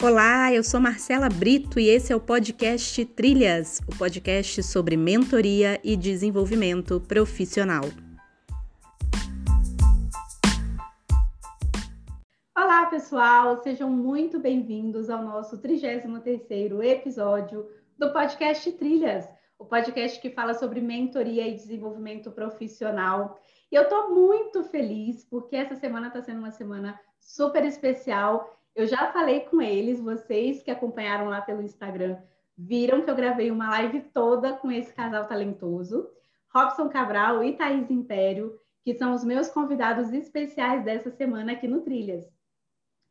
Olá, eu sou Marcela Brito e esse é o podcast Trilhas, o podcast sobre mentoria e desenvolvimento profissional. Olá, pessoal, sejam muito bem-vindos ao nosso 33º episódio do podcast Trilhas, o podcast que fala sobre mentoria e desenvolvimento profissional. E eu estou muito feliz porque essa semana está sendo uma semana super especial eu já falei com eles, vocês que acompanharam lá pelo Instagram, viram que eu gravei uma live toda com esse casal talentoso, Robson Cabral e Thaís Império, que são os meus convidados especiais dessa semana aqui no Trilhas.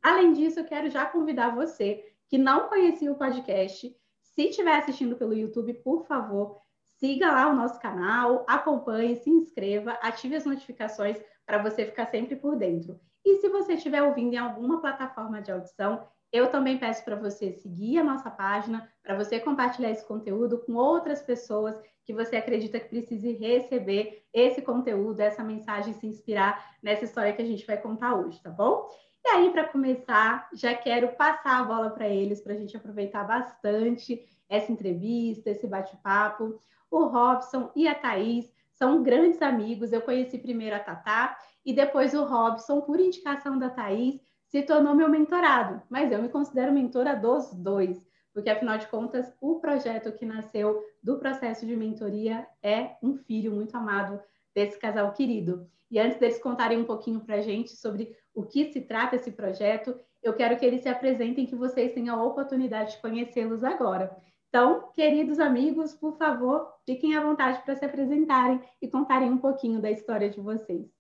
Além disso, eu quero já convidar você que não conhecia o podcast, se estiver assistindo pelo YouTube, por favor, siga lá o nosso canal, acompanhe, se inscreva, ative as notificações para você ficar sempre por dentro. E se você estiver ouvindo em alguma plataforma de audição, eu também peço para você seguir a nossa página, para você compartilhar esse conteúdo com outras pessoas que você acredita que precise receber esse conteúdo, essa mensagem, se inspirar nessa história que a gente vai contar hoje, tá bom? E aí, para começar, já quero passar a bola para eles, para a gente aproveitar bastante essa entrevista, esse bate-papo. O Robson e a Thaís são grandes amigos. Eu conheci primeiro a Tatá e depois o Robson, por indicação da Thaís, se tornou meu mentorado. Mas eu me considero mentora dos dois, porque afinal de contas, o projeto que nasceu do processo de mentoria é um filho muito amado desse casal querido. E antes deles contarem um pouquinho para a gente sobre o que se trata esse projeto, eu quero que eles se apresentem, que vocês tenham a oportunidade de conhecê-los agora. Então, queridos amigos, por favor, fiquem à vontade para se apresentarem e contarem um pouquinho da história de vocês.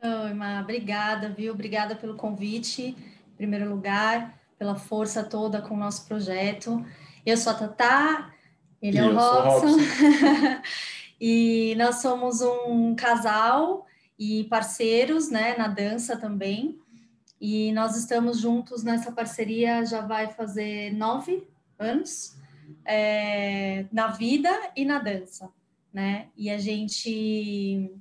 Oi, Má, obrigada, viu? Obrigada pelo convite, em primeiro lugar, pela força toda com o nosso projeto. Eu sou a Tatá, ele e é o Robson. Robson. e nós somos um casal e parceiros, né, na dança também. E nós estamos juntos nessa parceria já vai fazer nove anos, é, na vida e na dança, né? E a gente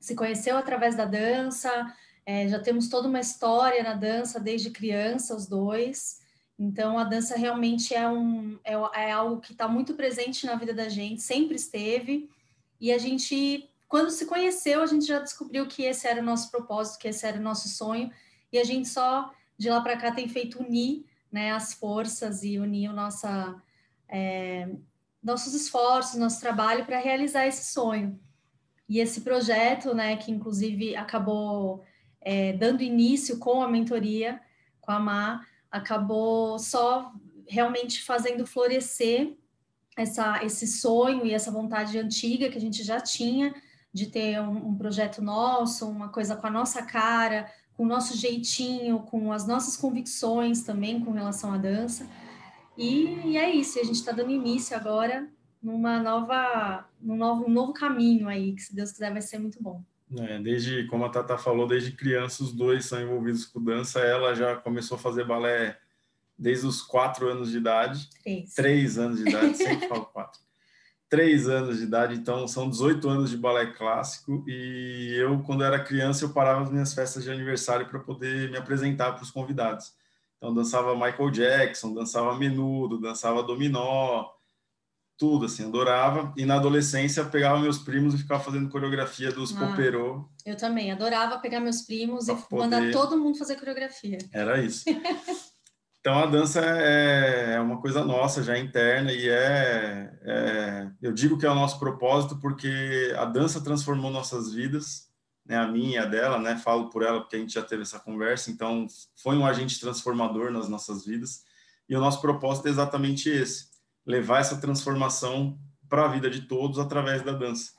se conheceu através da dança, é, já temos toda uma história na dança desde criança, os dois. Então, a dança realmente é, um, é, é algo que está muito presente na vida da gente, sempre esteve. E a gente, quando se conheceu, a gente já descobriu que esse era o nosso propósito, que esse era o nosso sonho. E a gente só, de lá para cá, tem feito unir né, as forças e unir nossa, é, nossos esforços, nosso trabalho para realizar esse sonho. E esse projeto, né, que inclusive acabou é, dando início com a mentoria, com a Má, acabou só realmente fazendo florescer essa, esse sonho e essa vontade antiga que a gente já tinha de ter um, um projeto nosso, uma coisa com a nossa cara, com o nosso jeitinho, com as nossas convicções também com relação à dança. E, e é isso, a gente está dando início agora numa nova, num novo, um novo caminho aí, que se Deus quiser vai ser muito bom. É, desde, como a Tata falou, desde criança os dois são envolvidos com dança. Ela já começou a fazer balé desde os quatro anos de idade. Três. Três anos de idade, sempre falo quatro. Três anos de idade, então são 18 anos de balé clássico. E eu, quando era criança, eu parava as minhas festas de aniversário para poder me apresentar para os convidados. Então dançava Michael Jackson, dançava Menudo, dançava Dominó, tudo, assim, adorava. E na adolescência pegava meus primos e ficava fazendo coreografia dos ah, Poperô. Eu também, adorava pegar meus primos e poder... mandar todo mundo fazer coreografia. Era isso. então a dança é, é uma coisa nossa, já interna, e é, é, Eu digo que é o nosso propósito porque a dança transformou nossas vidas, né, a minha e a dela, né? Falo por ela porque a gente já teve essa conversa, então foi um agente transformador nas nossas vidas. E o nosso propósito é exatamente esse levar essa transformação para a vida de todos através da dança.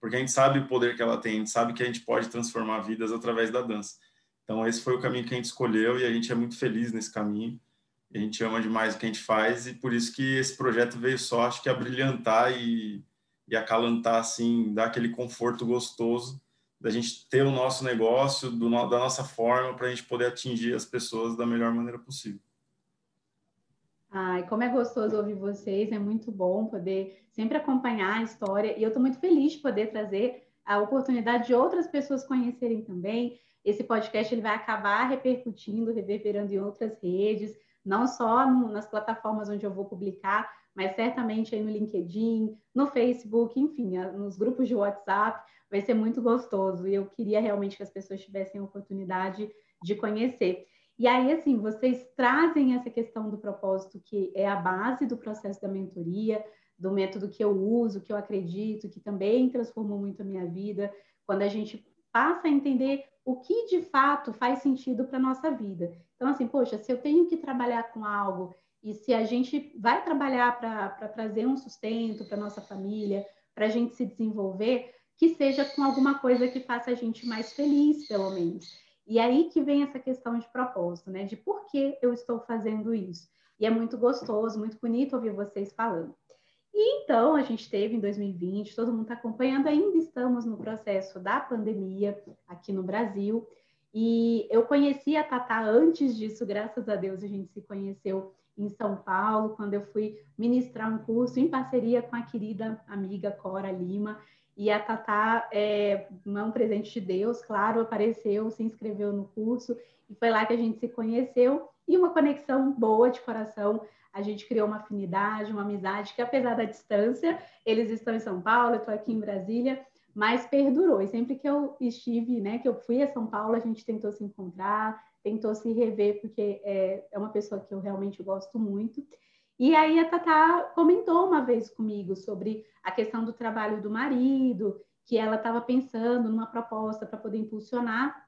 Porque a gente sabe o poder que ela tem, a gente sabe que a gente pode transformar vidas através da dança. Então, esse foi o caminho que a gente escolheu e a gente é muito feliz nesse caminho. A gente ama demais o que a gente faz e por isso que esse projeto veio só, acho que a brilhantar e, e acalantar, assim, dar aquele conforto gostoso da gente ter o nosso negócio do, da nossa forma para a gente poder atingir as pessoas da melhor maneira possível. Ai, como é gostoso ouvir vocês, é muito bom poder sempre acompanhar a história e eu estou muito feliz de poder trazer a oportunidade de outras pessoas conhecerem também. Esse podcast ele vai acabar repercutindo, reverberando em outras redes, não só no, nas plataformas onde eu vou publicar, mas certamente aí no LinkedIn, no Facebook, enfim, nos grupos de WhatsApp, vai ser muito gostoso. E eu queria realmente que as pessoas tivessem a oportunidade de conhecer. E aí, assim, vocês trazem essa questão do propósito, que é a base do processo da mentoria, do método que eu uso, que eu acredito, que também transformou muito a minha vida, quando a gente passa a entender o que de fato faz sentido para a nossa vida. Então, assim, poxa, se eu tenho que trabalhar com algo e se a gente vai trabalhar para trazer um sustento para nossa família, para a gente se desenvolver, que seja com alguma coisa que faça a gente mais feliz, pelo menos. E aí que vem essa questão de propósito, né? De por que eu estou fazendo isso. E é muito gostoso, muito bonito ouvir vocês falando. E então a gente teve em 2020, todo mundo está acompanhando, ainda estamos no processo da pandemia aqui no Brasil. E eu conheci a Tatá antes disso, graças a Deus a gente se conheceu em São Paulo, quando eu fui ministrar um curso em parceria com a querida amiga Cora Lima. E a Tatá é um presente de Deus, claro, apareceu, se inscreveu no curso, e foi lá que a gente se conheceu, e uma conexão boa de coração. A gente criou uma afinidade, uma amizade, que apesar da distância, eles estão em São Paulo, eu estou aqui em Brasília, mas perdurou. E sempre que eu estive, né, que eu fui a São Paulo, a gente tentou se encontrar, tentou se rever, porque é, é uma pessoa que eu realmente gosto muito. E aí a Tatá comentou uma vez comigo sobre a questão do trabalho do marido, que ela estava pensando numa proposta para poder impulsionar.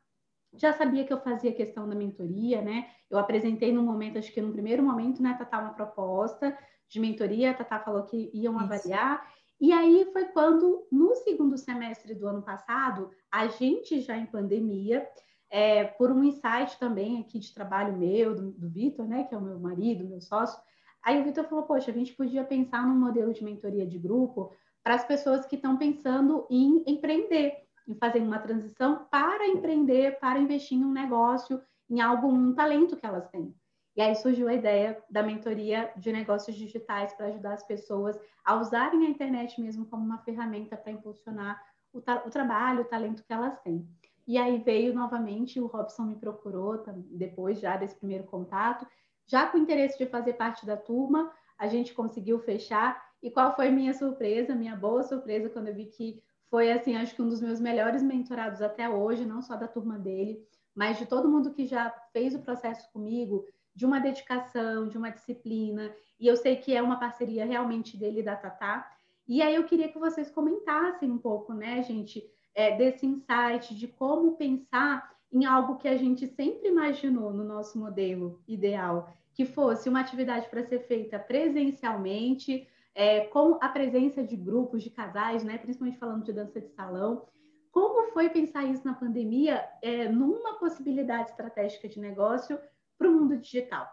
Já sabia que eu fazia questão da mentoria, né? Eu apresentei no momento, acho que no primeiro momento, né, Tatá, uma proposta de mentoria, a Tatá falou que iam Isso. avaliar. E aí foi quando, no segundo semestre do ano passado, a gente já em pandemia, é, por um insight também aqui de trabalho meu, do, do Vitor, né, que é o meu marido, meu sócio, Aí o Vitor falou: Poxa, a gente podia pensar num modelo de mentoria de grupo para as pessoas que estão pensando em empreender, em fazer uma transição para empreender, para investir em um negócio, em algo, um talento que elas têm. E aí surgiu a ideia da mentoria de negócios digitais para ajudar as pessoas a usarem a internet mesmo como uma ferramenta para impulsionar o, o, trabalho, o talento que elas têm. E aí veio novamente, o Robson me procurou depois já desse primeiro contato já com interesse de fazer parte da turma, a gente conseguiu fechar. E qual foi minha surpresa, minha boa surpresa, quando eu vi que foi, assim, acho que um dos meus melhores mentorados até hoje, não só da turma dele, mas de todo mundo que já fez o processo comigo, de uma dedicação, de uma disciplina. E eu sei que é uma parceria realmente dele e da Tatá. E aí eu queria que vocês comentassem um pouco, né, gente, é, desse insight de como pensar em algo que a gente sempre imaginou no nosso modelo ideal, que fosse uma atividade para ser feita presencialmente, é, com a presença de grupos, de casais, né, principalmente falando de dança de salão. Como foi pensar isso na pandemia, é, numa possibilidade estratégica de negócio para o mundo digital?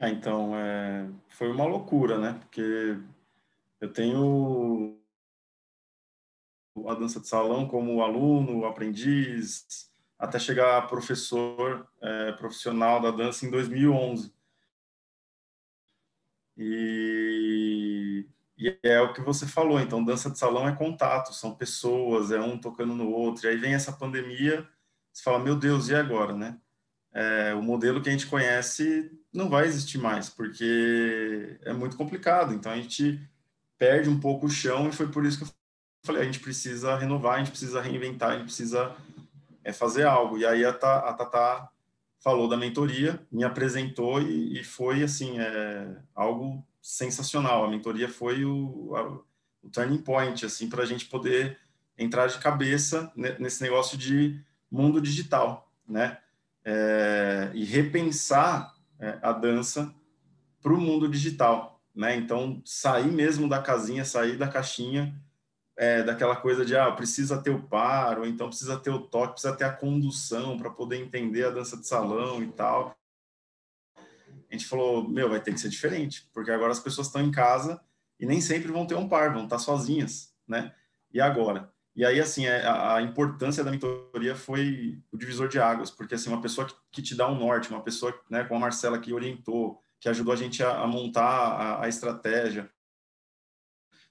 É, então, é, foi uma loucura, né? Porque eu tenho a dança de salão como aluno, aprendiz, até chegar a professor é, profissional da dança em 2011. E, e, é o que você falou, então dança de salão é contato, são pessoas, é um tocando no outro. E aí vem essa pandemia, você fala, meu Deus, e agora, né? É, o modelo que a gente conhece não vai existir mais, porque é muito complicado. Então a gente perde um pouco o chão e foi por isso que eu falei, a gente precisa renovar, a gente precisa reinventar, a gente precisa é, fazer algo. E aí a, a Tatá falou da mentoria, me apresentou e, e foi, assim, é, algo sensacional. A mentoria foi o, a, o turning point, assim, para a gente poder entrar de cabeça nesse negócio de mundo digital, né? É, e repensar é, a dança para o mundo digital, né? Então, sair mesmo da casinha, sair da caixinha é, daquela coisa de ah, precisa ter o par, ou então precisa ter o toque, precisa ter a condução para poder entender a dança de salão e tal. A gente falou, meu, vai ter que ser diferente, porque agora as pessoas estão em casa e nem sempre vão ter um par, vão estar sozinhas, né? E agora? E aí, assim, é, a, a importância da mentoria foi o divisor de águas, porque, assim, uma pessoa que, que te dá um norte, uma pessoa, né, como a Marcela, que orientou, que ajudou a gente a, a montar a, a estratégia,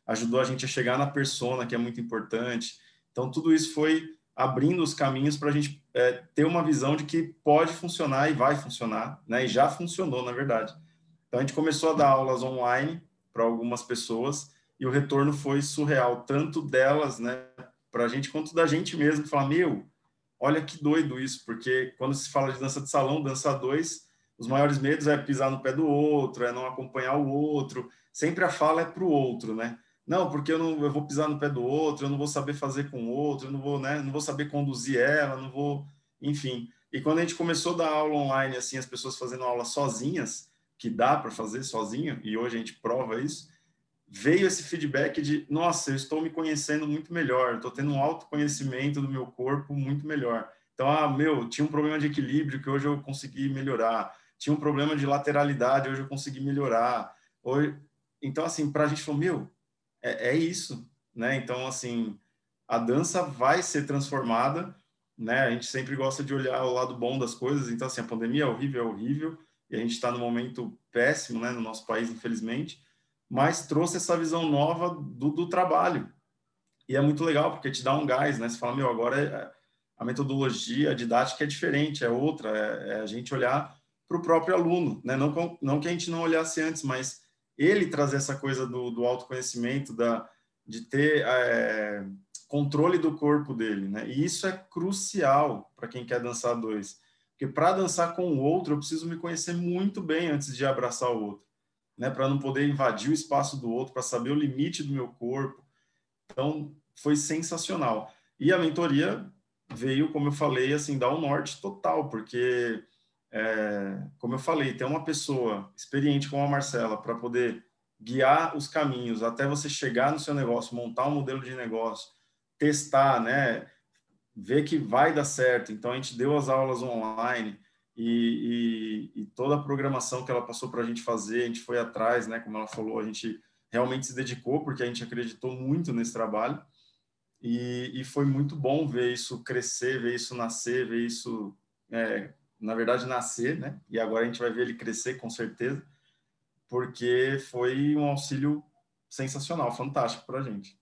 ajudou a gente a chegar na persona, que é muito importante. Então, tudo isso foi abrindo os caminhos para a gente é, ter uma visão de que pode funcionar e vai funcionar, né? E já funcionou, na verdade. Então a gente começou a dar aulas online para algumas pessoas e o retorno foi surreal, tanto delas, né, para a gente quanto da gente mesmo, falar meu, olha que doido isso, porque quando se fala de dança de salão, dança dois, os maiores medos é pisar no pé do outro, é não acompanhar o outro, sempre a fala é para o outro, né? Não, porque eu não eu vou pisar no pé do outro, eu não vou saber fazer com o outro, eu não vou, né, não vou saber conduzir ela, não vou, enfim. E quando a gente começou a dar aula online, assim, as pessoas fazendo aula sozinhas, que dá para fazer sozinho, e hoje a gente prova isso, veio esse feedback de, nossa, eu estou me conhecendo muito melhor, estou tendo um autoconhecimento do meu corpo muito melhor. Então, ah, meu, tinha um problema de equilíbrio que hoje eu consegui melhorar, tinha um problema de lateralidade, hoje eu consegui melhorar. Hoje... Então, assim, para a gente falou, meu, é, é isso, né? Então, assim, a dança vai ser transformada, né? A gente sempre gosta de olhar o lado bom das coisas. Então, assim, a pandemia é horrível, é horrível, e a gente está num momento péssimo, né? No nosso país, infelizmente, mas trouxe essa visão nova do, do trabalho. E é muito legal, porque te dá um gás, né? Você fala, meu, agora é, a metodologia, a didática é diferente, é outra, é, é a gente olhar para o próprio aluno, né? Não, não que a gente não olhasse antes, mas ele trazer essa coisa do, do autoconhecimento, da, de ter é, controle do corpo dele, né? E isso é crucial para quem quer dançar dois, porque para dançar com o outro eu preciso me conhecer muito bem antes de abraçar o outro, né? Para não poder invadir o espaço do outro, para saber o limite do meu corpo. Então foi sensacional. E a mentoria veio, como eu falei, assim, dar um norte total, porque é, como eu falei, ter uma pessoa experiente como a Marcela para poder guiar os caminhos até você chegar no seu negócio, montar um modelo de negócio, testar, né? Ver que vai dar certo. Então a gente deu as aulas online e, e, e toda a programação que ela passou para a gente fazer, a gente foi atrás, né? Como ela falou, a gente realmente se dedicou porque a gente acreditou muito nesse trabalho e, e foi muito bom ver isso crescer, ver isso nascer, ver isso é, na verdade, nascer, né? E agora a gente vai ver ele crescer com certeza, porque foi um auxílio sensacional, fantástico para a gente.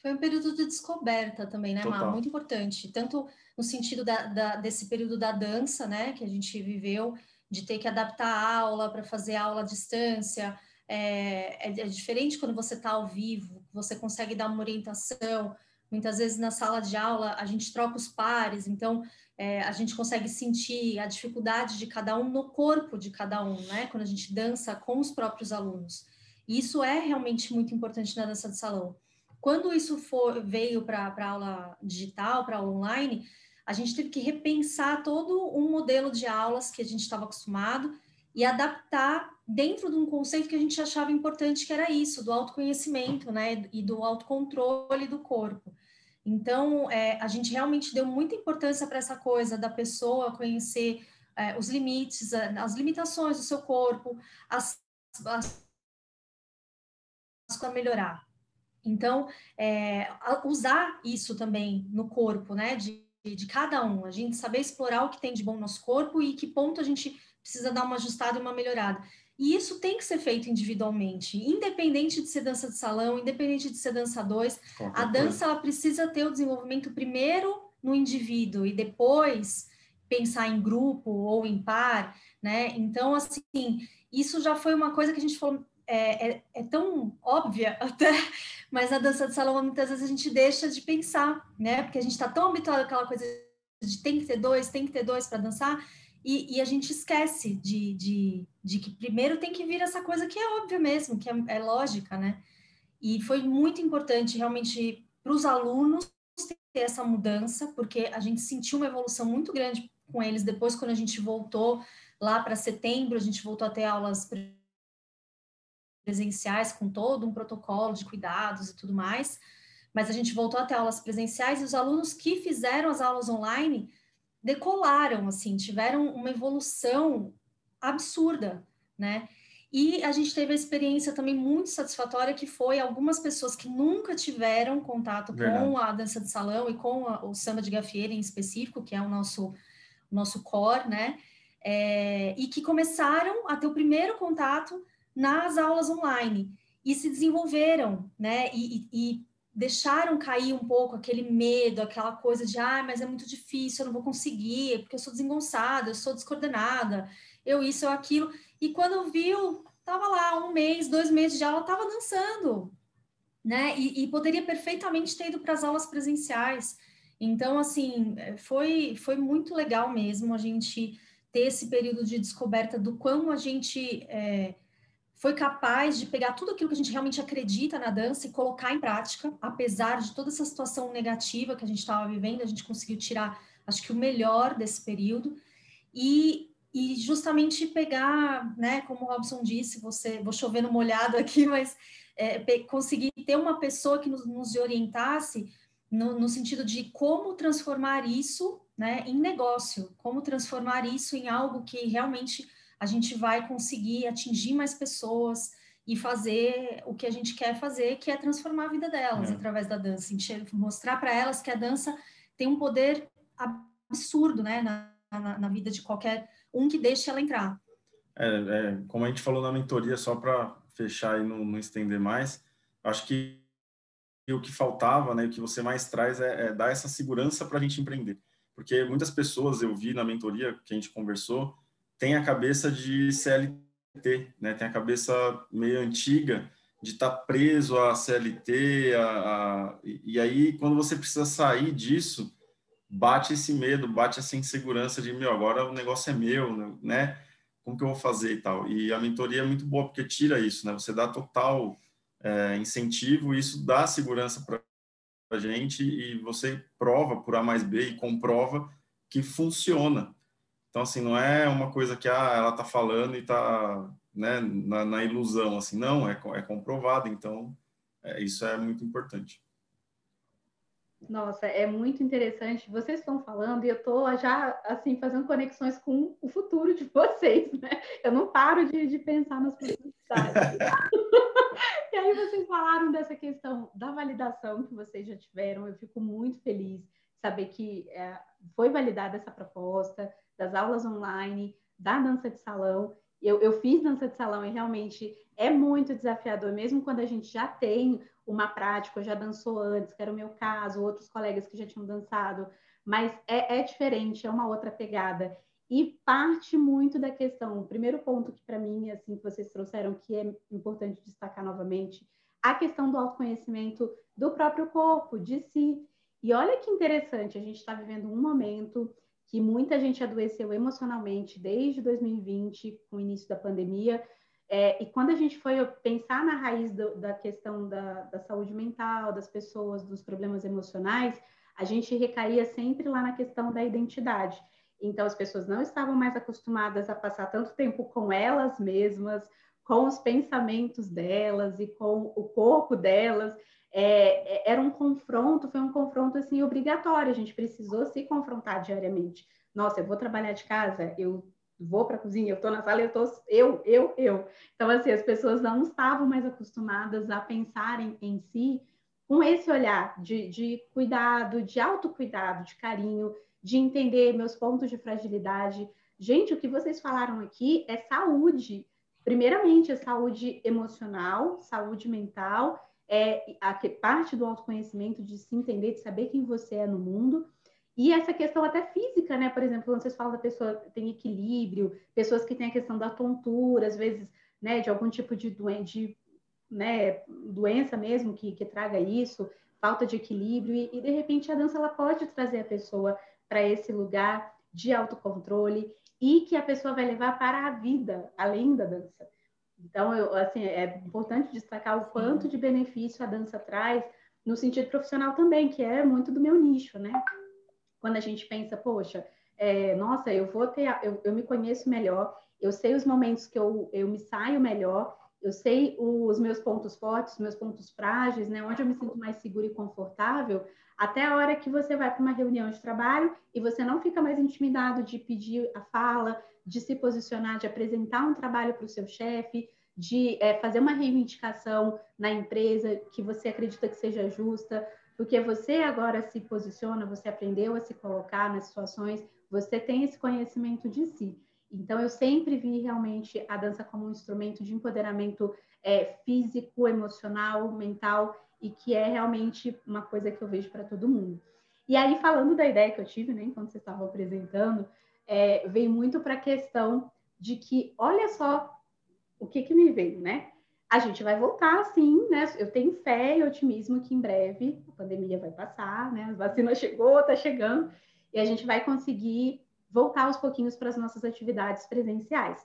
Foi um período de descoberta também, né, Mar? Muito importante, tanto no sentido da, da, desse período da dança, né, que a gente viveu, de ter que adaptar a aula para fazer aula à distância. É, é, é diferente quando você está ao vivo, você consegue dar uma orientação. Muitas vezes na sala de aula a gente troca os pares, então é, a gente consegue sentir a dificuldade de cada um no corpo de cada um, né? Quando a gente dança com os próprios alunos. E isso é realmente muito importante na dança de salão. Quando isso for, veio para a aula digital, para aula online, a gente teve que repensar todo um modelo de aulas que a gente estava acostumado e adaptar dentro de um conceito que a gente achava importante, que era isso, do autoconhecimento, né, e do autocontrole do corpo. Então, é, a gente realmente deu muita importância para essa coisa da pessoa conhecer é, os limites, as limitações do seu corpo, as, as, para melhorar. Então, é, usar isso também no corpo, né, de, de cada um, a gente saber explorar o que tem de bom no nosso corpo e que ponto a gente precisa dar uma ajustada e uma melhorada. E isso tem que ser feito individualmente, independente de ser dança de salão, independente de ser dança dois. A dança ela precisa ter o desenvolvimento primeiro no indivíduo e depois pensar em grupo ou em par, né? Então, assim, isso já foi uma coisa que a gente falou, é, é, é, tão óbvia até, mas na dança de salão muitas vezes a gente deixa de pensar, né? Porque a gente está tão habituado àquela coisa de tem que ter dois, tem que ter dois para dançar, e, e, a gente esquece de, de, de, que primeiro tem que vir essa coisa que é óbvia mesmo, que é, é lógica, né? E foi muito importante realmente para os alunos ter essa mudança, porque a gente sentiu uma evolução muito grande com eles depois, quando a gente voltou lá para setembro, a gente voltou a ter aulas presenciais com todo um protocolo de cuidados e tudo mais, mas a gente voltou a ter aulas presenciais e os alunos que fizeram as aulas online decolaram, assim, tiveram uma evolução absurda, né? E a gente teve a experiência também muito satisfatória que foi algumas pessoas que nunca tiveram contato Verdade. com a dança de salão e com a, o samba de gafieira em específico, que é o nosso, nosso core, né? É, e que começaram a ter o primeiro contato nas aulas online e se desenvolveram, né? E, e, e deixaram cair um pouco aquele medo, aquela coisa de, ah, mas é muito difícil, eu não vou conseguir, porque eu sou desengonçada, eu sou descoordenada, eu isso, eu aquilo. E quando viu, tava lá um mês, dois meses de aula, tava dançando, né? E, e poderia perfeitamente ter ido para as aulas presenciais. Então, assim, foi, foi muito legal mesmo a gente ter esse período de descoberta do quão a gente é, foi capaz de pegar tudo aquilo que a gente realmente acredita na dança e colocar em prática, apesar de toda essa situação negativa que a gente estava vivendo, a gente conseguiu tirar, acho que o melhor desse período e, e justamente pegar, né, como o Robson disse, você, vou chover no molhado aqui, mas é, conseguir ter uma pessoa que nos, nos orientasse no, no sentido de como transformar isso, né, em negócio, como transformar isso em algo que realmente a gente vai conseguir atingir mais pessoas e fazer o que a gente quer fazer, que é transformar a vida delas é. através da dança, mostrar para elas que a dança tem um poder absurdo, né, na, na, na vida de qualquer um que deixe ela entrar. É, é, como a gente falou na mentoria, só para fechar e não, não, estender mais, acho que o que faltava, né, o que você mais traz é, é dar essa segurança para a gente empreender. Porque muitas pessoas eu vi na mentoria que a gente conversou, tem a cabeça de CLT, né? Tem a cabeça meio antiga de estar tá preso à CLT, a, a, e aí quando você precisa sair disso, bate esse medo, bate essa insegurança de meu, agora o negócio é meu, né? Como que eu vou fazer e tal? E a mentoria é muito boa porque tira isso, né? Você dá total é, incentivo, isso dá segurança para a gente e você prova por A mais B e comprova que funciona. Então, assim, não é uma coisa que ah, ela está falando e está né, na, na, ilusão, assim, não, é, é comprovado, então é, isso é muito importante. Nossa, é muito interessante. Vocês estão falando e eu estou já, assim, fazendo conexões com o futuro de vocês, né? Eu não paro de, de pensar nas possibilidades. e aí vocês falaram dessa questão da validação que vocês já tiveram. Eu fico muito feliz saber que é, foi validada essa proposta, das aulas online, da dança de salão. Eu, eu fiz dança de salão e realmente é muito desafiador, mesmo quando a gente já tem uma prática, já dançou antes, que era o meu caso, outros colegas que já tinham dançado, mas é, é diferente, é uma outra pegada. E parte muito da questão, o primeiro ponto que para mim, assim, que vocês trouxeram, que é importante destacar novamente, a questão do autoconhecimento do próprio corpo, de si. E olha que interessante, a gente está vivendo um momento que muita gente adoeceu emocionalmente desde 2020, com o início da pandemia. É, e quando a gente foi pensar na raiz do, da questão da, da, saúde mental, das pessoas, dos problemas emocionais, a gente recaía sempre lá na questão da identidade. Então, as pessoas não estavam mais acostumadas a passar tanto tempo com elas mesmas, com os pensamentos delas e com o corpo delas é, é, era um confronto, foi um confronto assim obrigatório, a gente precisou se confrontar diariamente. Nossa, eu vou trabalhar de casa, eu vou para a cozinha, eu estou na sala, eu estou eu, eu, eu. Então assim, as pessoas não estavam mais acostumadas a pensarem em si com esse olhar de, de cuidado, de autocuidado, de carinho, de entender meus pontos de fragilidade. Gente, o que vocês falaram aqui é saúde. Primeiramente, é saúde emocional, saúde mental é a parte do autoconhecimento, de se entender, de saber quem você é no mundo. E essa questão até física, né? Por exemplo, quando vocês falam da pessoa tem equilíbrio, pessoas que têm a questão da tontura, às vezes, né, de algum tipo de, doen né, doença mesmo que, que traga isso, falta de equilíbrio, e, e de repente a dança ela pode trazer a pessoa para esse lugar de autocontrole e que a pessoa vai levar para a vida, além da dança. Então, eu, assim, é importante destacar o quanto de benefício a dança traz no sentido profissional também, que é muito do meu nicho, né? Quando a gente pensa, poxa, é, nossa, eu vou ter, eu, eu me conheço melhor, eu sei os momentos que eu, eu me saio melhor, eu sei os meus pontos fortes, os meus pontos frágeis, né? Onde eu me sinto mais segura e confortável, até a hora que você vai para uma reunião de trabalho e você não fica mais intimidado de pedir a fala, de se posicionar, de apresentar um trabalho para o seu chefe, de é, fazer uma reivindicação na empresa que você acredita que seja justa, porque você agora se posiciona, você aprendeu a se colocar nas situações, você tem esse conhecimento de si. Então, eu sempre vi realmente a dança como um instrumento de empoderamento é, físico, emocional, mental e que é realmente uma coisa que eu vejo para todo mundo. E aí, falando da ideia que eu tive, né, enquanto vocês estavam apresentando, é, veio muito para a questão de que, olha só o que, que me veio, né? A gente vai voltar, sim, né? Eu tenho fé e otimismo que em breve a pandemia vai passar, né? A vacina chegou, está chegando, e a gente vai conseguir voltar aos pouquinhos para as nossas atividades presenciais.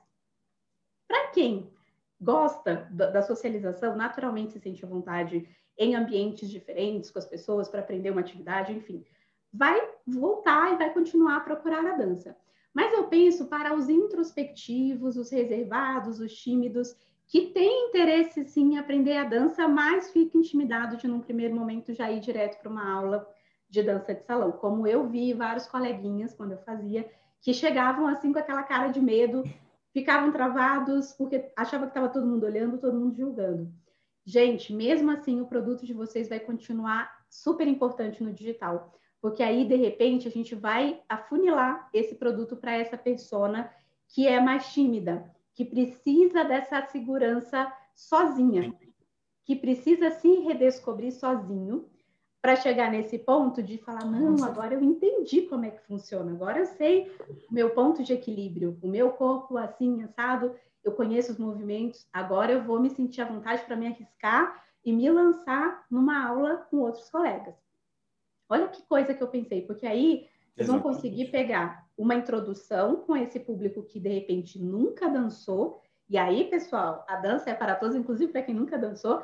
Para quem gosta da, socialização, naturalmente se sente à vontade em ambientes diferentes com as pessoas para aprender uma atividade, enfim, vai voltar e vai continuar a procurar a dança. Mas eu penso para os introspectivos, os reservados, os tímidos, que têm interesse sim em aprender a dança, mas fica intimidado de num primeiro momento já ir direto para uma aula de dança de salão, como eu vi vários coleguinhas quando eu fazia, que chegavam assim com aquela cara de medo, ficavam travados porque achava que estava todo mundo olhando, todo mundo julgando. Gente, mesmo assim, o produto de vocês vai continuar super importante no digital, porque aí de repente a gente vai afunilar esse produto para essa persona que é mais tímida, que precisa dessa segurança sozinha, que precisa se redescobrir sozinho para chegar nesse ponto de falar, não, agora eu entendi como é que funciona, agora eu sei o meu ponto de equilíbrio, o meu corpo assim, assado, eu conheço os movimentos, agora eu vou me sentir à vontade para me arriscar e me lançar numa aula com outros colegas. Olha que coisa que eu pensei, porque aí vocês vão conseguir pegar uma introdução com esse público que de repente nunca dançou, e aí, pessoal, a dança é para todos, inclusive para quem nunca dançou,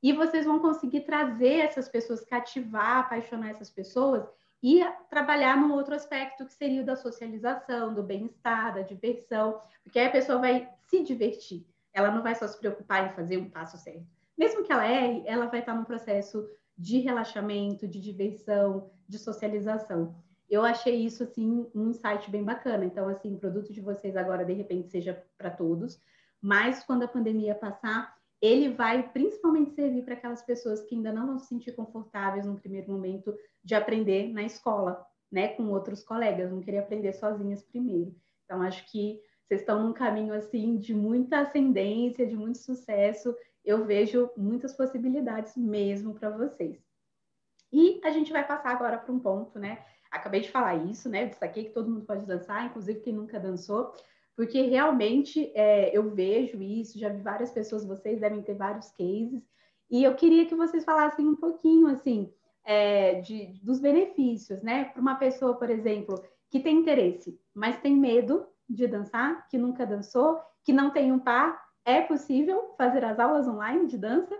e vocês vão conseguir trazer essas pessoas, cativar, apaixonar essas pessoas e trabalhar num outro aspecto que seria o da socialização, do bem-estar, da diversão, porque aí a pessoa vai se divertir. Ela não vai só se preocupar em fazer um passo certo. Mesmo que ela erre, ela vai estar num processo de relaxamento, de diversão, de socialização. Eu achei isso assim um insight bem bacana. Então, assim, o produto de vocês agora de repente seja para todos, mas quando a pandemia passar, ele vai principalmente servir para aquelas pessoas que ainda não vão se sentir confortáveis no primeiro momento de aprender na escola, né, com outros colegas, vão querer aprender sozinhas primeiro. Então, acho que vocês estão num caminho assim de muita ascendência, de muito sucesso. Eu vejo muitas possibilidades mesmo para vocês. E a gente vai passar agora para um ponto, né? Acabei de falar isso, né? Eu destaquei que todo mundo pode dançar, inclusive quem nunca dançou porque realmente é, eu vejo isso, já vi várias pessoas, vocês devem ter vários cases, e eu queria que vocês falassem um pouquinho, assim, é, de, dos benefícios, né? Para uma pessoa, por exemplo, que tem interesse, mas tem medo de dançar, que nunca dançou, que não tem um par, é possível fazer as aulas online de dança?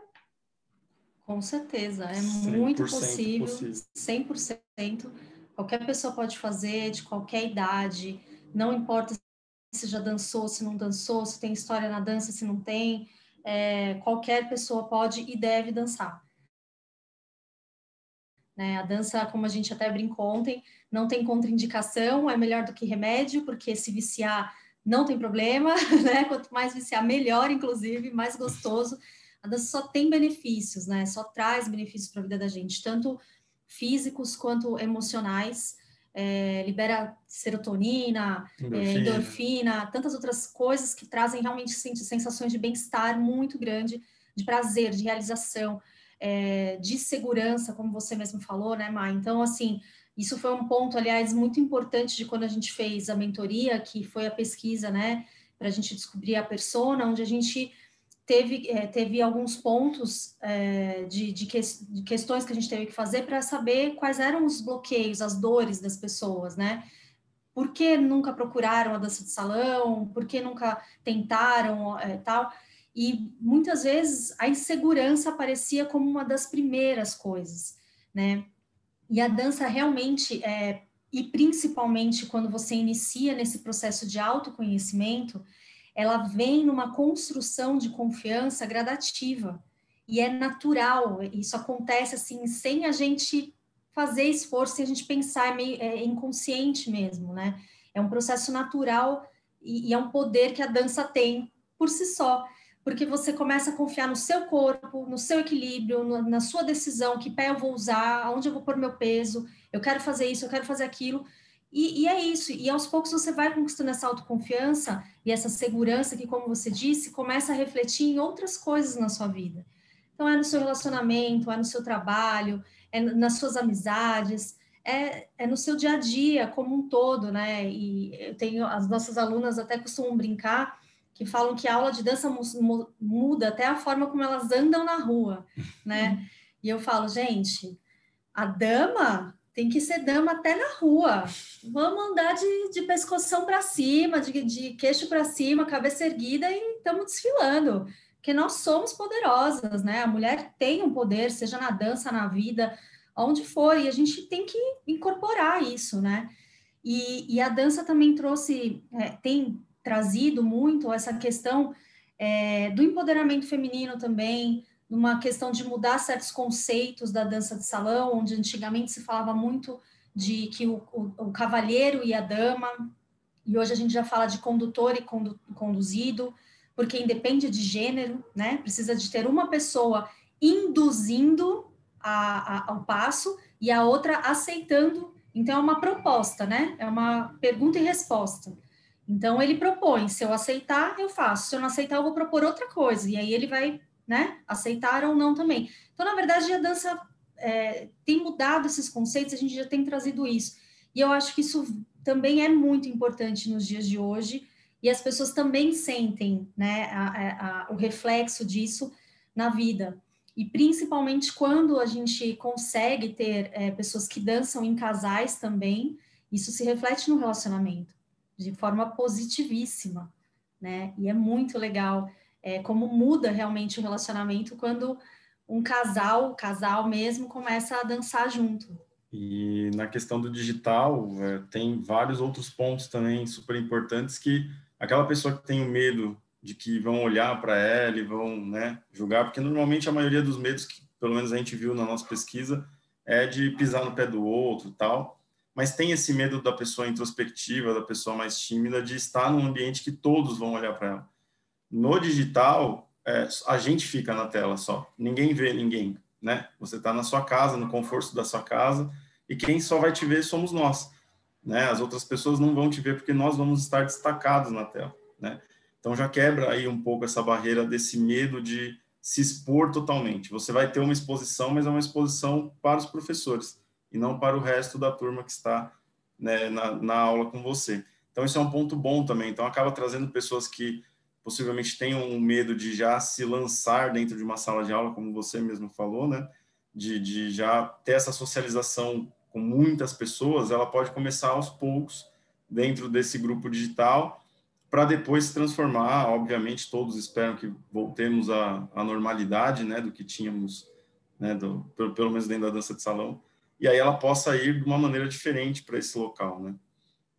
Com certeza, é muito possível, possível, 100%. Qualquer pessoa pode fazer, de qualquer idade, não importa se já dançou, se não dançou, se tem história na dança, se não tem. É, qualquer pessoa pode e deve dançar. Né? A dança, como a gente até brincou ontem, não tem contraindicação, é melhor do que remédio, porque se viciar não tem problema, né? Quanto mais viciar, melhor, inclusive, mais gostoso. A dança só tem benefícios, né? Só traz benefícios para a vida da gente, tanto físicos quanto emocionais é, libera serotonina, é, endorfina. É, endorfina, tantas outras coisas que trazem realmente sensações de bem-estar muito grande, de prazer, de realização, é, de segurança, como você mesmo falou, né, Mai? Então, assim, isso foi um ponto, aliás, muito importante de quando a gente fez a mentoria, que foi a pesquisa, né, para a gente descobrir a persona, onde a gente teve, é, teve alguns pontos é, de, de, que, de, questões que a gente teve que fazer para saber quais eram os bloqueios, as dores das pessoas, né? Por que nunca procuraram a dança de salão? Por que nunca tentaram é, tal? E muitas vezes a insegurança aparecia como uma das primeiras coisas, né? E a dança realmente, e principalmente quando você inicia nesse processo de autoconhecimento, ela vem numa construção de confiança gradativa e é natural. Isso acontece assim sem a gente fazer esforço, sem a gente pensar, é, meio, é inconsciente mesmo, né? É um processo natural e, e é um poder que a dança tem por si só, porque você começa a confiar no seu corpo, no seu equilíbrio, no, na sua decisão, que pé eu vou usar, aonde eu vou pôr meu peso, eu quero fazer isso, eu quero fazer aquilo. E, e, é isso, e aos poucos você vai conquistando essa autoconfiança e essa segurança que, como você disse, começa a refletir em outras coisas na sua vida. Então, é no seu relacionamento, é no seu trabalho, é nas suas amizades, é, é no seu dia a dia como um todo, né? E eu tenho, as nossas alunas até costumam brincar que falam que a aula de dança muda até a forma como elas andam na rua, né? E eu falo, gente, a dama tem que ser dama até na rua. Vamos andar de, de pescoção para cima, de, de queixo para cima, cabeça erguida e estamos desfilando. Porque nós somos poderosas, né? A mulher tem um poder, seja na dança, na vida, onde for, e a gente tem que incorporar isso, né? E, e a dança também trouxe, é, tem trazido muito essa questão é, do empoderamento feminino também, numa questão de mudar certos conceitos da dança de salão, onde antigamente se falava muito de que o, o, o cavalheiro e a dama, e hoje a gente já fala de condutor e condu, conduzido, porque independe de gênero, né? Precisa de ter uma pessoa induzindo a, a, ao passo e a outra aceitando. Então é uma proposta, né? É uma pergunta e resposta. Então ele propõe, se eu aceitar, eu faço. Se eu não aceitar, eu vou propor outra coisa. E aí ele vai né? Aceitar ou não também. Então, na verdade, a dança é, tem mudado esses conceitos, a gente já tem trazido isso. E eu acho que isso também é muito importante nos dias de hoje, e as pessoas também sentem né, a, a, o reflexo disso na vida. E principalmente quando a gente consegue ter é, pessoas que dançam em casais também, isso se reflete no relacionamento de forma positivíssima, né? E é muito legal é, como muda realmente o relacionamento quando um casal, casal mesmo, começa a dançar junto. E na questão do digital, é, tem vários outros pontos também super importantes que aquela pessoa que tem o medo de que vão olhar para ela e vão né, julgar, porque normalmente a maioria dos medos que pelo menos a gente viu na nossa pesquisa é de pisar no pé do outro tal, mas tem esse medo da pessoa introspectiva, da pessoa mais tímida, de estar num ambiente que todos vão olhar para ela. No digital, é, a gente fica na tela só, ninguém vê ninguém, né? Você está na sua casa, no conforto da sua casa, e quem só vai te ver somos nós, né? As outras pessoas não vão te ver porque nós vamos estar destacados na tela, né? Então já quebra aí um pouco essa barreira desse medo de se expor totalmente. Você vai ter uma exposição, mas é uma exposição para os professores e não para o resto da turma que está né, na, na aula com você. Então isso é um ponto bom também. Então acaba trazendo pessoas que possivelmente tenham um medo de já se lançar dentro de uma sala de aula, como você mesmo falou, né? De, de já ter essa socialização com muitas pessoas, ela pode começar aos poucos dentro desse grupo digital, para depois se transformar. Obviamente, todos esperam que voltemos à, à normalidade, né? Do que tínhamos, né? Do, pelo, pelo menos dentro da dança de salão. E aí ela possa ir de uma maneira diferente para esse local, né?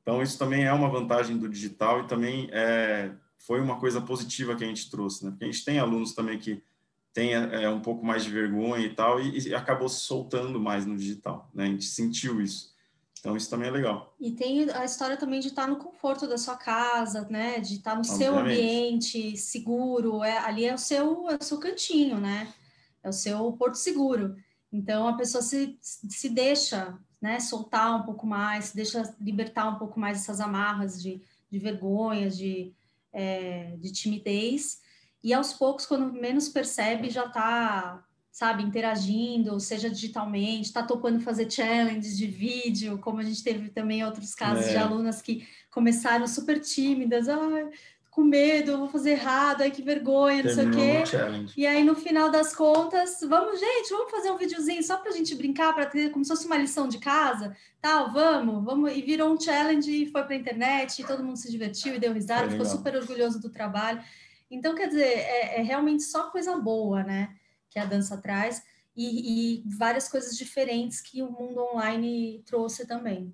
Então, isso também é uma vantagem do digital e também é, foi uma coisa positiva que a gente trouxe, né? Porque a gente tem alunos também que têm é, um pouco mais de vergonha e tal, e, e, acabou se soltando mais no digital, né? A gente sentiu isso. Então, isso também é legal. E tem a história também de estar no conforto da sua casa, né? De estar no Obviamente. seu ambiente seguro. É, ali é o, seu, é o seu cantinho, né? É o seu porto seguro. Então, a pessoa se, se deixa né, soltar um pouco mais, se deixa libertar um pouco mais essas amarras de, de vergonha, de, é, de timidez, e aos poucos, quando menos percebe, já está, sabe, interagindo, seja digitalmente, está topando fazer challenges de vídeo, como a gente teve também outros casos é. de alunas que começaram super tímidas, ah, com medo, vou fazer errado, ai que vergonha, não Terminou sei o quê. E aí, no final das contas, vamos, gente, vamos fazer um videozinho só para a gente brincar, para ter como se fosse uma lição de casa, tal, vamos, vamos. E virou um challenge e foi para a internet, e todo mundo se divertiu e deu risada, é ficou super orgulhoso do trabalho. Então, quer dizer, é, é, realmente só coisa boa, né, que a dança traz, e, e várias coisas diferentes que o mundo online trouxe também.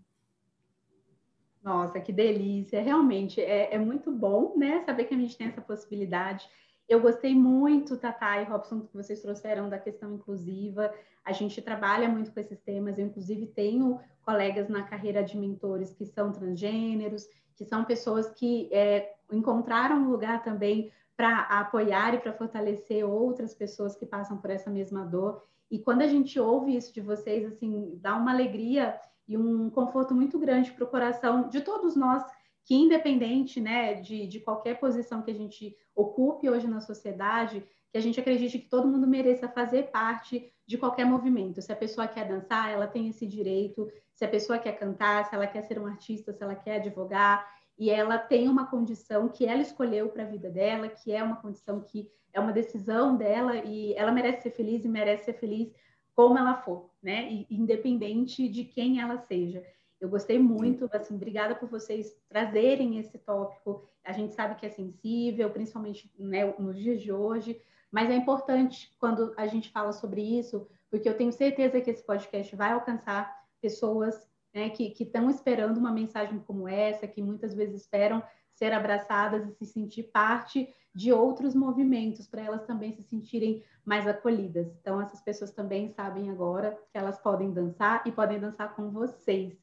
Nossa, que delícia! Realmente é, é, muito bom, né? Saber que a gente tem essa possibilidade. Eu gostei muito, Tatá e Robson, que vocês trouxeram da questão inclusiva. A gente trabalha muito com esses temas. Eu, inclusive, tenho colegas na carreira de mentores que são transgêneros, que são pessoas que é, encontraram um lugar também para apoiar e para fortalecer outras pessoas que passam por essa mesma dor. E quando a gente ouve isso de vocês, assim, dá uma alegria e um conforto muito grande para o coração de todos nós que independente né, de, de qualquer posição que a gente ocupe hoje na sociedade, que a gente acredite que todo mundo mereça fazer parte de qualquer movimento. Se a pessoa quer dançar, ela tem esse direito. Se a pessoa quer cantar, se ela quer ser um artista, se ela quer advogar, e ela tem uma condição que ela escolheu para a vida dela, que é uma condição que é uma decisão dela e ela merece ser feliz e merece ser feliz como ela for, né? E, independente de quem ela seja. Eu gostei muito, assim, obrigada por vocês trazerem esse tópico. A gente sabe que é sensível, principalmente né, nos dias de hoje, mas é importante quando a gente fala sobre isso, porque eu tenho certeza que esse podcast vai alcançar pessoas né, que estão esperando uma mensagem como essa, que muitas vezes esperam ser abraçadas e se sentir parte de outros movimentos, para elas também se sentirem mais acolhidas. Então, essas pessoas também sabem agora que elas podem dançar e podem dançar com vocês.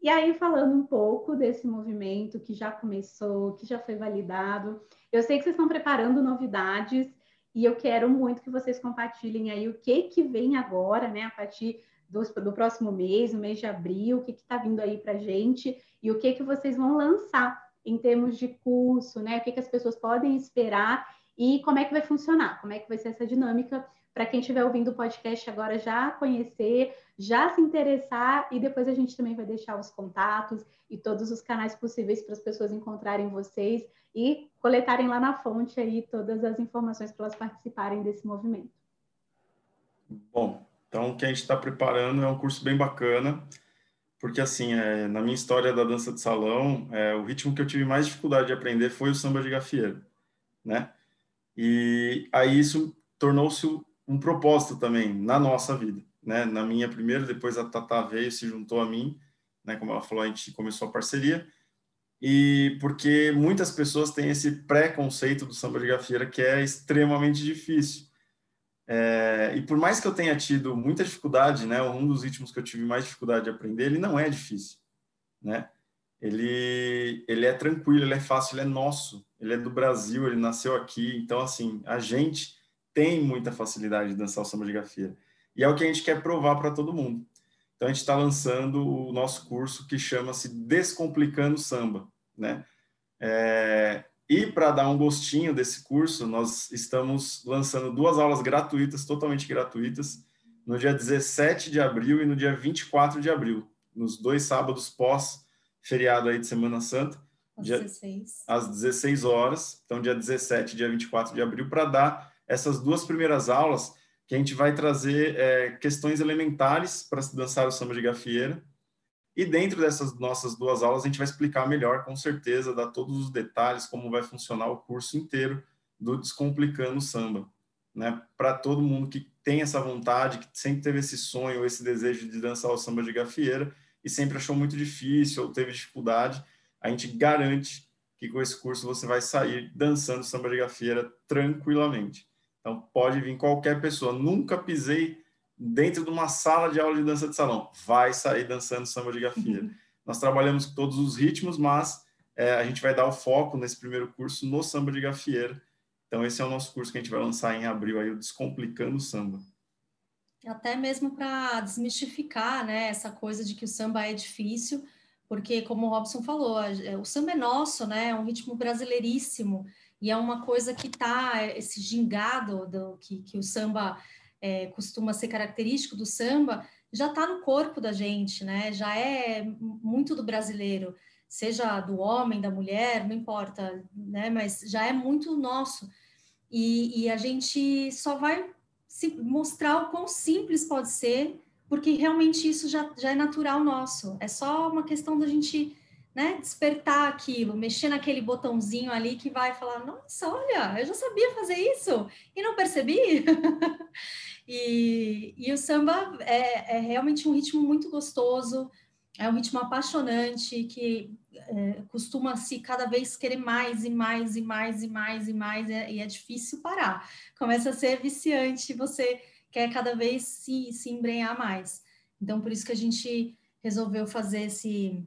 E aí, falando um pouco desse movimento que já começou, que já foi validado, eu sei que vocês estão preparando novidades e eu quero muito que vocês compartilhem aí o que que vem agora, né, a partir do, do próximo mês, o mês de abril, o que está vindo aí para gente e o que que vocês vão lançar em termos de curso, né, o que que as pessoas podem esperar e como é que vai funcionar, como é que vai ser essa dinâmica para quem estiver ouvindo o podcast agora já conhecer, já se interessar e depois a gente também vai deixar os contatos e todos os canais possíveis para as pessoas encontrarem vocês e coletarem lá na fonte aí todas as informações para elas participarem desse movimento. Bom, então o que a gente está preparando é um curso bem bacana, porque assim, é, na minha história da dança de salão, é, o ritmo que eu tive mais dificuldade de aprender foi o samba de gafieira, né? E aí isso tornou-se um propósito também na nossa vida, né? Na minha primeira, depois a Tata veio, se juntou a mim, né? Como ela falou, a gente começou a parceria e porque muitas pessoas têm esse preconceito do samba de gafieira que é extremamente difícil. É, e por mais que eu tenha tido muita dificuldade, né? Um dos ritmos que eu tive mais dificuldade de aprender, ele não é difícil, né? Ele, ele é tranquilo, ele é fácil, ele é nosso, ele é do Brasil, ele nasceu aqui, então assim a gente tem muita facilidade de dançar o samba de gafieira. E é o que a gente quer provar para todo mundo. Então, a gente está lançando o nosso curso que chama-se Descomplicando Samba, né? É, e para dar um gostinho desse curso, nós estamos lançando duas aulas gratuitas, totalmente gratuitas, no dia 17 de abril e no dia 24 de abril, nos dois sábados pós feriado aí de Semana Santa, às, dia, 16. às 16 horas, então dia 17 e dia 24 de abril, para dar essas duas primeiras aulas, que a gente vai trazer é, questões elementares para se dançar o samba de gafieira. E dentro dessas nossas duas aulas, a gente vai explicar melhor, com certeza, dar todos os detalhes, como vai funcionar o curso inteiro do Descomplicando Samba. Né? Para todo mundo que tem essa vontade, que sempre teve esse sonho, esse desejo de dançar o samba de gafieira e sempre achou muito difícil ou teve dificuldade, a gente garante que com esse curso você vai sair dançando samba de gafieira tranquilamente. Então, pode vir qualquer pessoa. Nunca pisei dentro de uma sala de aula de dança de salão. Vai sair dançando samba de gafieira. Nós trabalhamos todos os ritmos, mas é, a gente vai dar o foco nesse primeiro curso no samba de gafieira. Então, esse é o nosso curso que a gente vai lançar em abril, aí, o Descomplicando o Samba. Até mesmo para desmistificar né, essa coisa de que o samba é difícil, porque, como o Robson falou, o samba é nosso, né, é um ritmo brasileiríssimo e é uma coisa que tá esse gingado do que, que o samba é, costuma ser característico do samba já está no corpo da gente, né? Já é muito do brasileiro, seja do homem, da mulher, não importa, né? Mas já é muito nosso e, e a gente só vai mostrar o quão simples pode ser, porque realmente isso já, já é natural nosso. É só uma questão da gente né, despertar aquilo, mexer naquele botãozinho ali que vai falar, nossa, olha, eu já sabia fazer isso e não percebi. e, e o samba é, é, realmente um ritmo muito gostoso, é um ritmo apaixonante que é, costuma se cada vez querer mais e mais e mais e mais e mais e é, e é difícil parar. Começa a ser viciante, você quer cada vez se, se embrenhar mais. Então, por isso que a gente resolveu fazer esse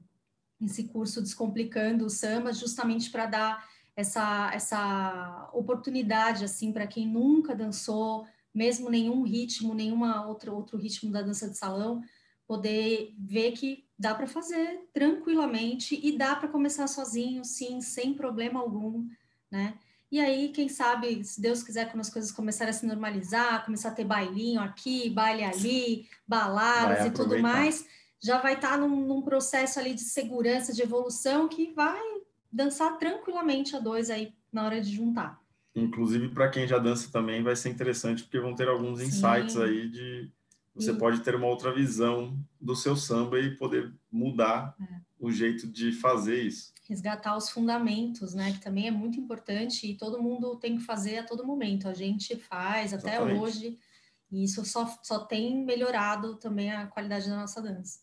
esse curso Descomplicando o Samba, justamente para dar essa, essa oportunidade assim para quem nunca dançou, mesmo nenhum ritmo, nenhuma outra outro ritmo da dança de salão, poder ver que dá para fazer tranquilamente e dá para começar sozinho, sim, sem problema algum, né? E aí, quem sabe, se Deus quiser, quando as coisas começarem a se normalizar, começar a ter bailinho aqui, baile ali, baladas e tudo mais, já vai estar tá num, num, processo ali de segurança, de evolução, que vai dançar tranquilamente a dois aí na hora de juntar. Inclusive, para quem já dança também, vai ser interessante, porque vão ter alguns insights Sim. aí de você pode ter uma outra visão do seu samba e poder mudar é. o jeito de fazer isso. Resgatar os fundamentos, né? Que também é muito importante e todo mundo tem que fazer a todo momento. A gente faz até Exatamente. hoje e isso só, só tem melhorado também a qualidade da nossa dança.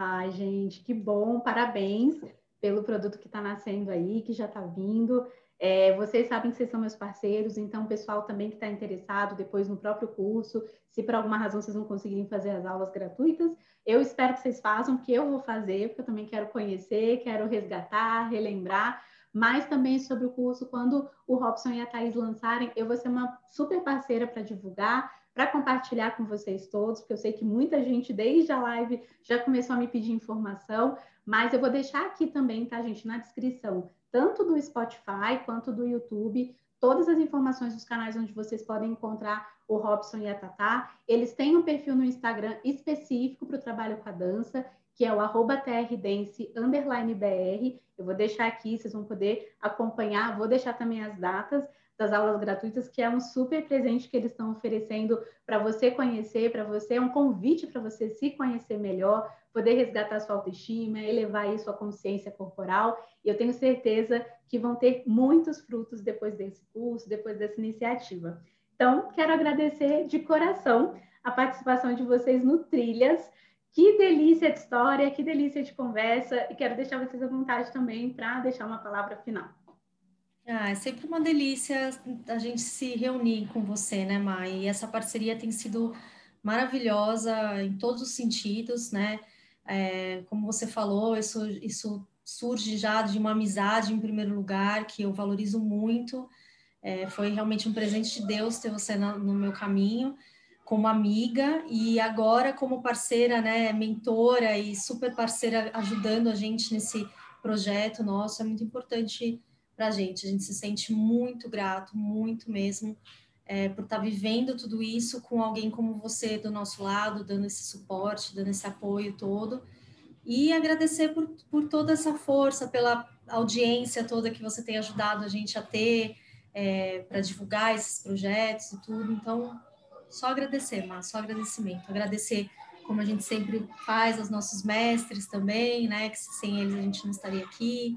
Ai, gente, que bom! Parabéns pelo produto que está nascendo aí, que já está vindo. É, vocês sabem que vocês são meus parceiros, então o pessoal também que está interessado depois no próprio curso, se por alguma razão vocês não conseguirem fazer as aulas gratuitas, eu espero que vocês façam, que eu vou fazer, porque eu também quero conhecer, quero resgatar, relembrar, mas também sobre o curso, quando o Robson e a Thaís lançarem, eu vou ser uma super parceira para divulgar, para compartilhar com vocês todos, porque eu sei que muita gente desde a live já começou a me pedir informação, mas eu vou deixar aqui também, tá, gente, na descrição tanto do Spotify quanto do YouTube, todas as informações dos canais onde vocês podem encontrar o Robson e a Tatá. Eles têm um perfil no Instagram específico para o trabalho com a dança, que é o arroba trdense, BR. Eu vou deixar aqui, vocês vão poder acompanhar, vou deixar também as datas das aulas gratuitas, que é um super presente que eles estão oferecendo para você conhecer, para você, é um convite para você se conhecer melhor, poder resgatar sua autoestima, elevar aí sua consciência corporal. E eu tenho certeza que vão ter muitos frutos depois desse curso, depois dessa iniciativa. Então, quero agradecer de coração a participação de vocês no Trilhas. Que delícia de história, que delícia de conversa, e quero deixar vocês à vontade também para deixar uma palavra final. Ah, é sempre uma delícia a gente se reunir com você, né, Mai? E essa parceria tem sido maravilhosa em todos os sentidos, né? É, como você falou, isso, isso surge já de uma amizade em primeiro lugar, que eu valorizo muito. É, foi realmente um presente de Deus ter você no, no meu caminho como amiga e agora como parceira, né, mentora e super parceira ajudando a gente nesse projeto nosso. É muito importante para a gente. A gente se sente muito grato, muito mesmo, é, por estar tá vivendo tudo isso com alguém como você do nosso lado, dando esse suporte, dando esse apoio todo. E agradecer por, por toda essa força, pela audiência toda que você tem ajudado a gente a ter, é, para divulgar esses projetos e tudo. Então, só agradecer, mas só agradecimento. Agradecer, como a gente sempre faz, aos nossos mestres também, né? Que sem eles a gente não estaria aqui.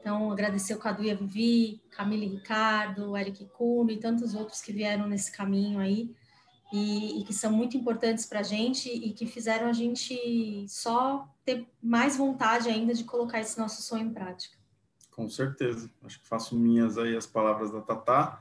Então, agradecer o Cadu e a Vivi, Camila e Ricardo, Eric Cume e tantos outros que vieram nesse caminho aí e, e que são muito importantes para a gente e que fizeram a gente só ter mais vontade ainda de colocar esse nosso sonho em prática. Com certeza. Acho que faço minhas aí as palavras da Tatá.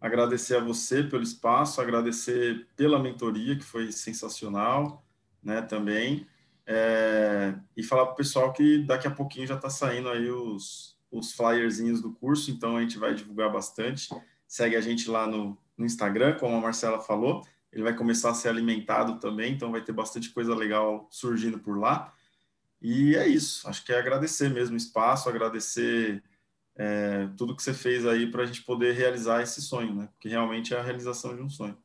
Agradecer a você pelo espaço, agradecer pela mentoria, que foi sensacional, né, também. É, e falar para o pessoal que daqui a pouquinho já está saindo aí os, os flyerzinhos do curso, então a gente vai divulgar bastante. Segue a gente lá no, no Instagram, como a Marcela falou. Ele vai começar a ser alimentado também, então vai ter bastante coisa legal surgindo por lá. E é isso. Acho que é agradecer mesmo o espaço, agradecer é, tudo que você fez aí para a gente poder realizar esse sonho, né? Porque realmente é a realização de um sonho.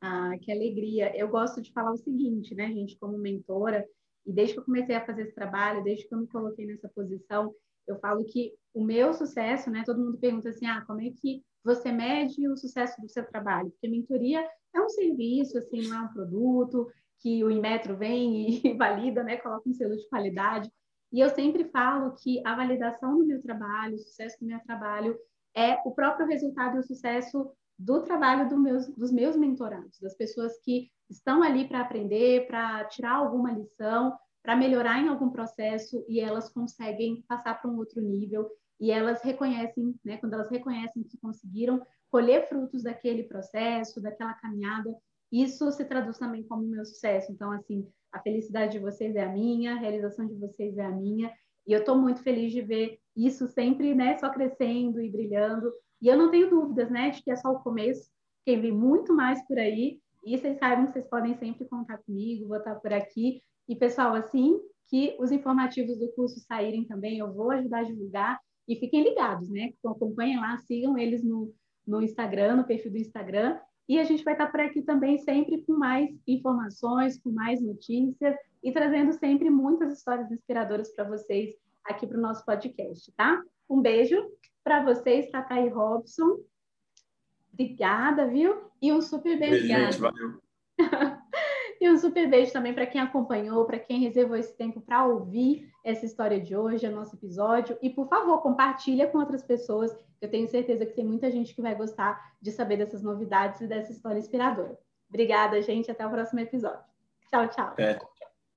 Ah, que alegria. Eu gosto de falar o seguinte, né, gente, como mentora, e desde que eu comecei a fazer esse trabalho, desde que eu me coloquei nessa posição, eu falo que o meu sucesso, né? Todo mundo pergunta assim, ah, como é que você mede o sucesso do seu trabalho? Porque mentoria é um serviço, assim, não é um produto que o Inmetro vem e valida, né? Coloca um selo de qualidade. E eu sempre falo que a validação do meu trabalho, o sucesso do meu trabalho é o próprio resultado e o sucesso do trabalho do meus, dos meus mentorados, das pessoas que estão ali para aprender, para tirar alguma lição, para melhorar em algum processo e elas conseguem passar para um outro nível e elas reconhecem, né, quando elas reconhecem que conseguiram colher frutos daquele processo, daquela caminhada, isso se traduz também como meu sucesso. Então, assim, a felicidade de vocês é a minha, a realização de vocês é a minha, e eu estou muito feliz de ver isso sempre, né, só crescendo e brilhando. E eu não tenho dúvidas, né, de que é só o começo, que vem muito mais por aí E vocês saibam que vocês podem sempre contar comigo, vou estar por aqui. E, pessoal, assim que os informativos do curso saírem também, eu vou ajudar a divulgar. E fiquem ligados, né? Acompanhem lá, sigam eles no, no Instagram, no perfil do Instagram. E a gente vai estar por aqui também sempre com mais informações, com mais notícias e trazendo sempre muitas histórias inspiradoras para vocês aqui para o nosso podcast, tá? Um beijo para vocês, Tata e Robson. Obrigada, viu? E um super beijo. Gente, valeu. e um super beijo também para quem acompanhou, para quem reservou esse tempo para ouvir essa história de hoje, o nosso episódio. E, por favor, compartilha com outras pessoas. Eu tenho certeza que tem muita gente que vai gostar de saber dessas novidades e dessa história inspiradora. Obrigada, gente. Até o próximo episódio. Tchau, tchau. É.